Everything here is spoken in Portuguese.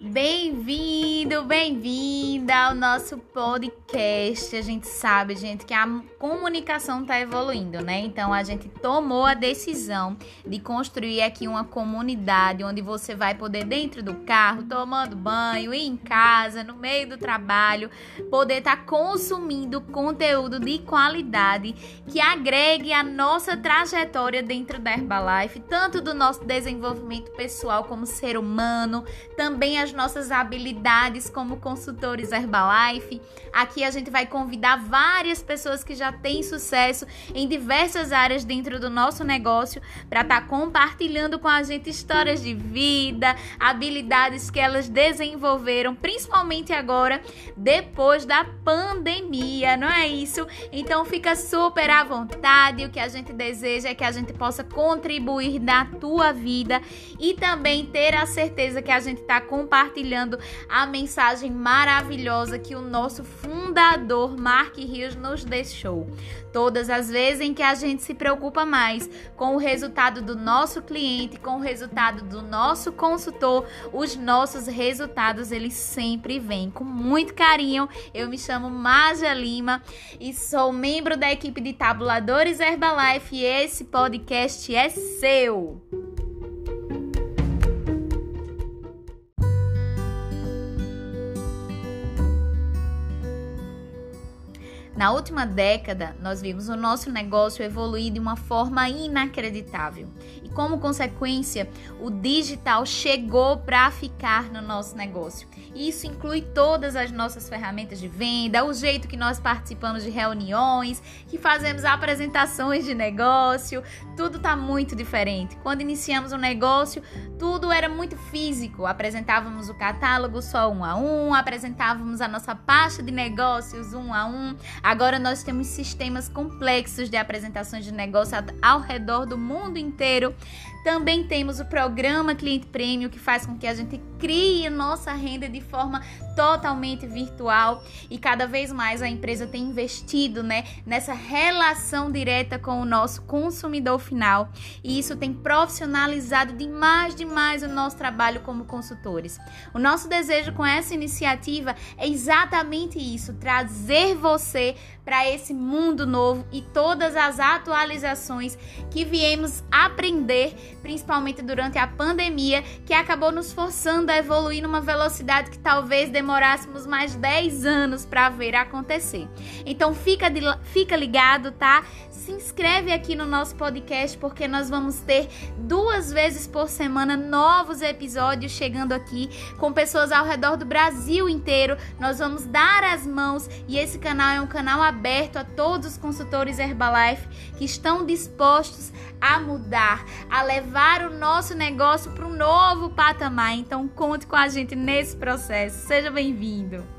Bem-vindo, bem-vinda ao nosso podcast. A gente sabe, gente, que a comunicação está evoluindo, né? Então a gente tomou a decisão de construir aqui uma comunidade onde você vai poder dentro do carro, tomando banho, em casa, no meio do trabalho, poder estar tá consumindo conteúdo de qualidade que agregue a nossa trajetória dentro da Herbalife, tanto do nosso desenvolvimento pessoal como ser humano, também as nossas habilidades como consultores Herbalife. Aqui a gente vai convidar várias pessoas que já têm sucesso em diversas áreas dentro do nosso negócio para estar tá compartilhando com a gente histórias de vida, habilidades que elas desenvolveram, principalmente agora depois da pandemia, não é isso? Então fica super à vontade. O que a gente deseja é que a gente possa contribuir na tua vida e também ter a certeza que a gente está compartilhando a mensagem maravilhosa que o nosso fundador Mark Rios nos deixou. Todas as vezes em que a gente se preocupa mais com o resultado do nosso cliente, com o resultado do nosso consultor, os nossos resultados eles sempre vêm com muito carinho. Eu me chamo Maja Lima e sou membro da equipe de tabuladores Herbalife e esse podcast é seu. Na última década, nós vimos o nosso negócio evoluir de uma forma inacreditável. E como consequência, o digital chegou para ficar no nosso negócio. Isso inclui todas as nossas ferramentas de venda, o jeito que nós participamos de reuniões, que fazemos apresentações de negócio, tudo está muito diferente. Quando iniciamos um negócio, tudo era muito físico. Apresentávamos o catálogo só um a um, apresentávamos a nossa pasta de negócios um a um. Agora nós temos sistemas complexos de apresentações de negócio ao redor do mundo inteiro. Também temos o programa Cliente Prêmio, que faz com que a gente crie nossa renda de forma totalmente virtual e cada vez mais a empresa tem investido né, nessa relação direta com o nosso consumidor final e isso tem profissionalizado demais, demais o nosso trabalho como consultores. O nosso desejo com essa iniciativa é exatamente isso: trazer você para esse mundo novo e todas as atualizações que viemos aprender, principalmente durante a pandemia, que acabou nos forçando a evoluir numa velocidade que talvez demorássemos mais 10 anos para ver acontecer. Então fica, de, fica ligado, tá? Se inscreve aqui no nosso podcast porque nós vamos ter duas vezes por semana novos episódios chegando aqui com pessoas ao redor do Brasil inteiro. Nós vamos dar as mãos e esse canal é um canal aberto a todos os consultores Herbalife que estão dispostos a mudar, a levar o nosso negócio para um novo patamar. Então conte com a gente nesse processo. Seja bem-vindo.